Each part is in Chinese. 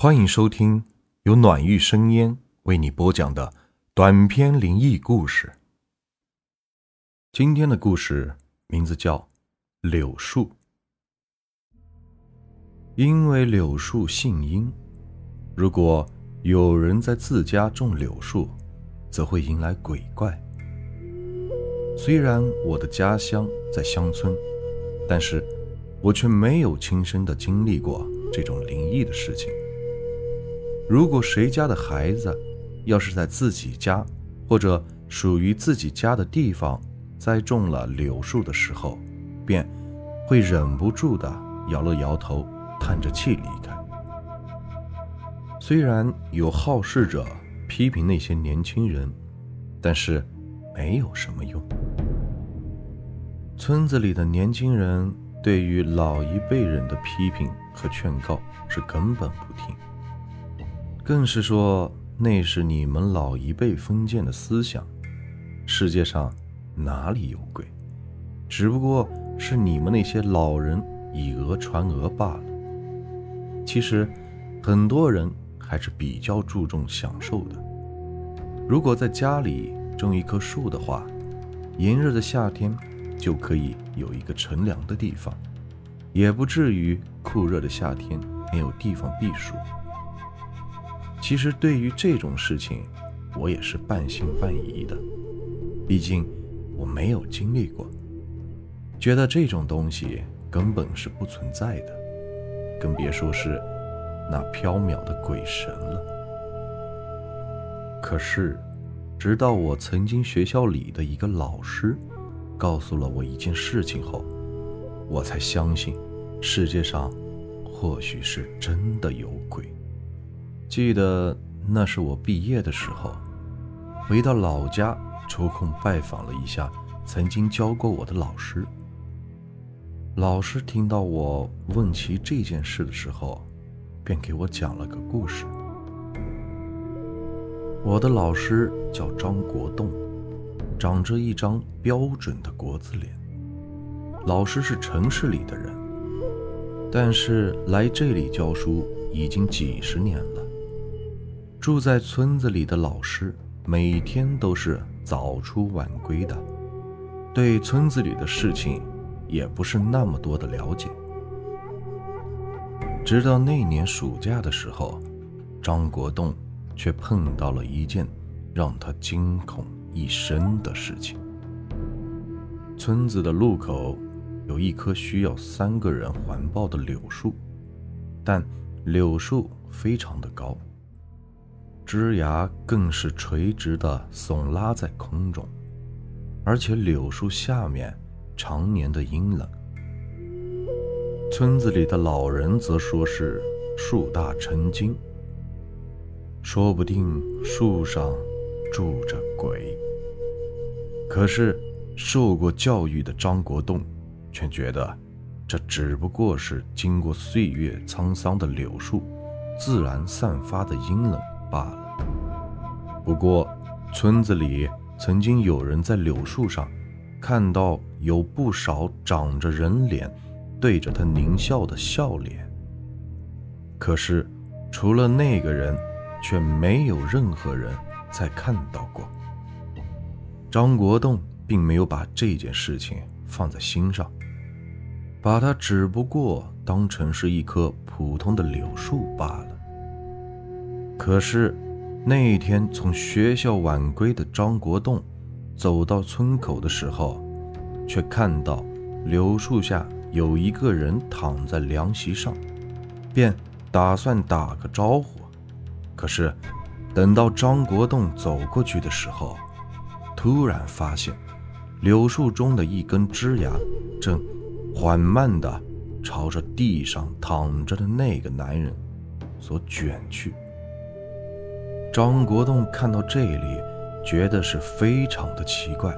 欢迎收听由暖玉生烟为你播讲的短篇灵异故事。今天的故事名字叫《柳树》。因为柳树姓阴，如果有人在自家种柳树，则会迎来鬼怪。虽然我的家乡在乡村，但是我却没有亲身的经历过这种灵异的事情。如果谁家的孩子要是在自己家或者属于自己家的地方栽种了柳树的时候，便会忍不住的摇了摇头，叹着气离开。虽然有好事者批评那些年轻人，但是没有什么用。村子里的年轻人对于老一辈人的批评和劝告是根本不听。更是说那是你们老一辈封建的思想，世界上哪里有鬼？只不过是你们那些老人以讹传讹罢了。其实，很多人还是比较注重享受的。如果在家里种一棵树的话，炎热的夏天就可以有一个乘凉的地方，也不至于酷热的夏天没有地方避暑。其实对于这种事情，我也是半信半疑的，毕竟我没有经历过，觉得这种东西根本是不存在的，更别说是那缥缈的鬼神了。可是，直到我曾经学校里的一个老师告诉了我一件事情后，我才相信世界上或许是真的有鬼。记得那是我毕业的时候，回到老家，抽空拜访了一下曾经教过我的老师。老师听到我问起这件事的时候，便给我讲了个故事。我的老师叫张国栋，长着一张标准的国字脸。老师是城市里的人，但是来这里教书已经几十年了。住在村子里的老师每天都是早出晚归的，对村子里的事情也不是那么多的了解。直到那年暑假的时候，张国栋却碰到了一件让他惊恐一生的事情。村子的路口有一棵需要三个人环抱的柳树，但柳树非常的高。枝芽更是垂直的耸拉在空中，而且柳树下面常年的阴冷。村子里的老人则说是树大成精，说不定树上住着鬼。可是受过教育的张国栋却觉得，这只不过是经过岁月沧桑的柳树自然散发的阴冷。罢了。不过，村子里曾经有人在柳树上看到有不少长着人脸、对着他狞笑的笑脸。可是，除了那个人，却没有任何人再看到过。张国栋并没有把这件事情放在心上，把它只不过当成是一棵普通的柳树罢了。可是，那一天从学校晚归的张国栋，走到村口的时候，却看到柳树下有一个人躺在凉席上，便打算打个招呼。可是，等到张国栋走过去的时候，突然发现，柳树中的一根枝芽正缓慢地朝着地上躺着的那个男人所卷去。张国栋看到这里，觉得是非常的奇怪，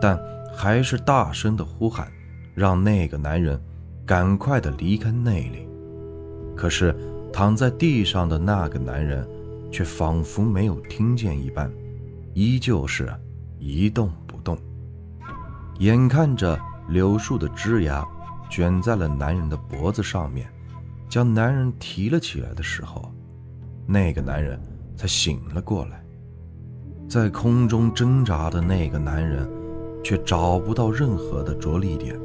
但还是大声的呼喊，让那个男人赶快的离开那里。可是躺在地上的那个男人，却仿佛没有听见一般，依旧是一动不动。眼看着柳树的枝芽卷在了男人的脖子上面，将男人提了起来的时候，那个男人才醒了过来。在空中挣扎的那个男人，却找不到任何的着力点。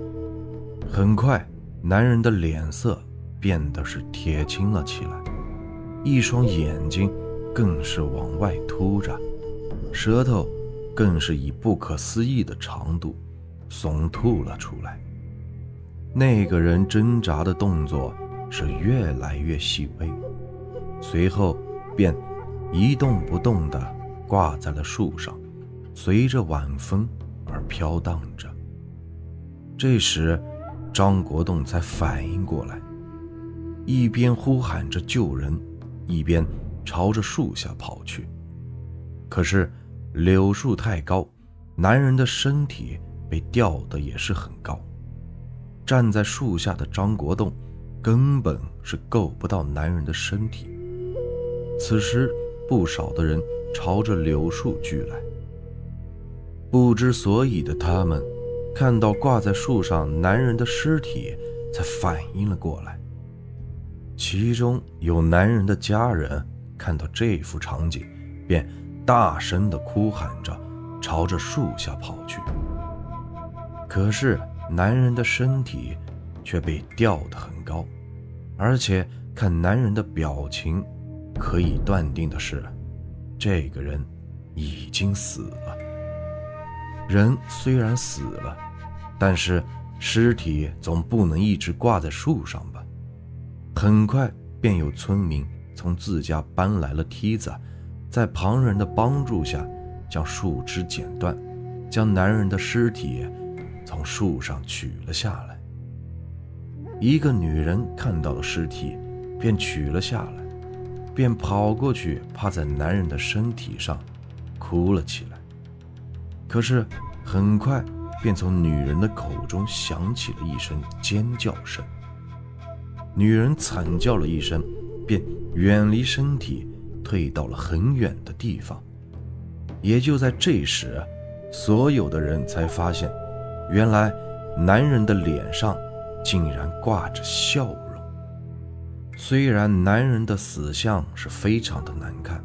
很快，男人的脸色变得是铁青了起来，一双眼睛更是往外凸着，舌头更是以不可思议的长度耸吐了出来。那个人挣扎的动作是越来越细微，随后便一动不动地。挂在了树上，随着晚风而飘荡着。这时，张国栋才反应过来，一边呼喊着救人，一边朝着树下跑去。可是，柳树太高，男人的身体被吊得也是很高，站在树下的张国栋根本是够不到男人的身体。此时，不少的人。朝着柳树聚来，不知所以的他们，看到挂在树上男人的尸体，才反应了过来。其中有男人的家人看到这幅场景，便大声的哭喊着，朝着树下跑去。可是男人的身体却被吊得很高，而且看男人的表情，可以断定的是。这个人已经死了。人虽然死了，但是尸体总不能一直挂在树上吧？很快便有村民从自家搬来了梯子，在旁人的帮助下，将树枝剪断，将男人的尸体从树上取了下来。一个女人看到了尸体，便取了下来。便跑过去，趴在男人的身体上，哭了起来。可是很快，便从女人的口中响起了一声尖叫声。女人惨叫了一声，便远离身体，退到了很远的地方。也就在这时，所有的人才发现，原来男人的脸上竟然挂着笑容。虽然男人的死相是非常的难看，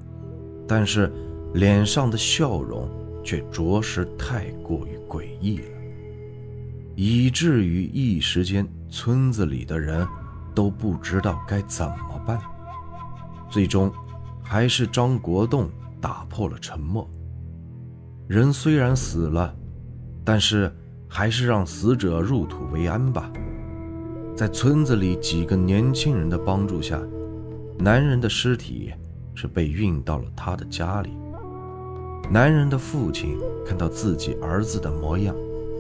但是脸上的笑容却着实太过于诡异了，以至于一时间村子里的人都不知道该怎么办。最终，还是张国栋打破了沉默。人虽然死了，但是还是让死者入土为安吧。在村子里几个年轻人的帮助下，男人的尸体是被运到了他的家里。男人的父亲看到自己儿子的模样，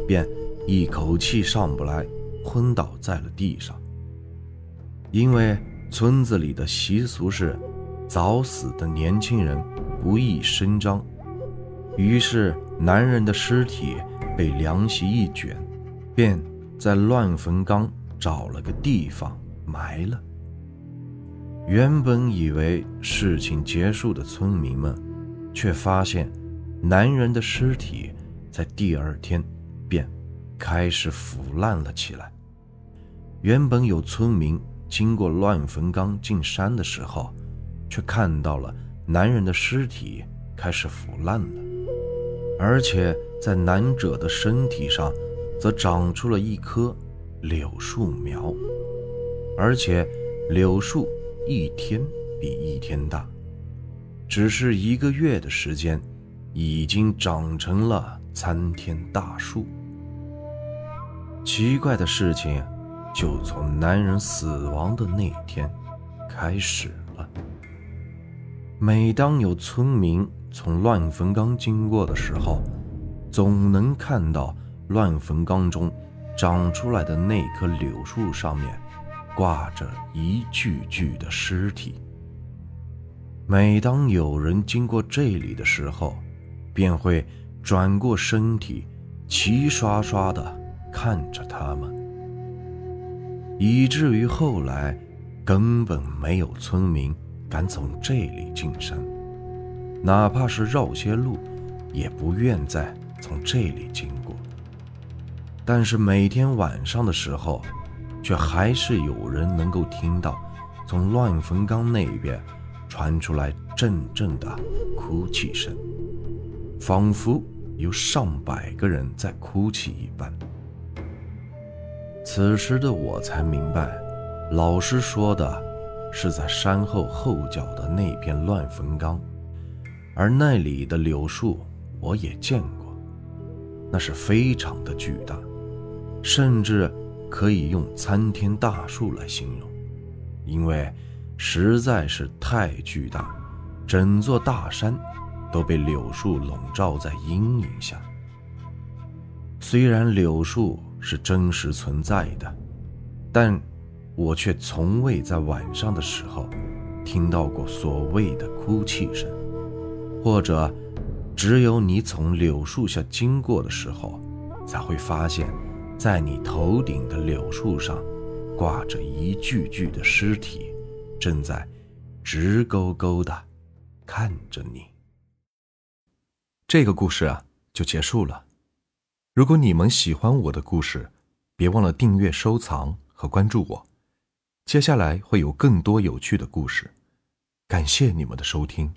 便一口气上不来，昏倒在了地上。因为村子里的习俗是，早死的年轻人不宜声张，于是男人的尸体被凉席一卷，便在乱坟岗。找了个地方埋了。原本以为事情结束的村民们，却发现男人的尸体在第二天便开始腐烂了起来。原本有村民经过乱坟岗进山的时候，却看到了男人的尸体开始腐烂了，而且在男者的身体上，则长出了一颗。柳树苗，而且柳树一天比一天大，只是一个月的时间，已经长成了参天大树。奇怪的事情就从男人死亡的那天开始了。每当有村民从乱坟岗经过的时候，总能看到乱坟岗中。长出来的那棵柳树上面，挂着一具具的尸体。每当有人经过这里的时候，便会转过身体，齐刷刷地看着他们，以至于后来根本没有村民敢从这里进山，哪怕是绕些路，也不愿再从这里经过。但是每天晚上的时候，却还是有人能够听到，从乱坟岗那边传出来阵阵的哭泣声，仿佛有上百个人在哭泣一般。此时的我才明白，老师说的是在山后后脚的那片乱坟岗，而那里的柳树我也见过，那是非常的巨大，甚至可以用参天大树来形容，因为实在是太巨大，整座大山都被柳树笼罩在阴影下。虽然柳树是真实存在的，但我却从未在晚上的时候听到过所谓的哭泣声，或者只有你从柳树下经过的时候，才会发现，在你头顶的柳树上挂着一具具的尸体，正在直勾勾的看着你。这个故事啊，就结束了。如果你们喜欢我的故事，别忘了订阅、收藏和关注我。接下来会有更多有趣的故事，感谢你们的收听。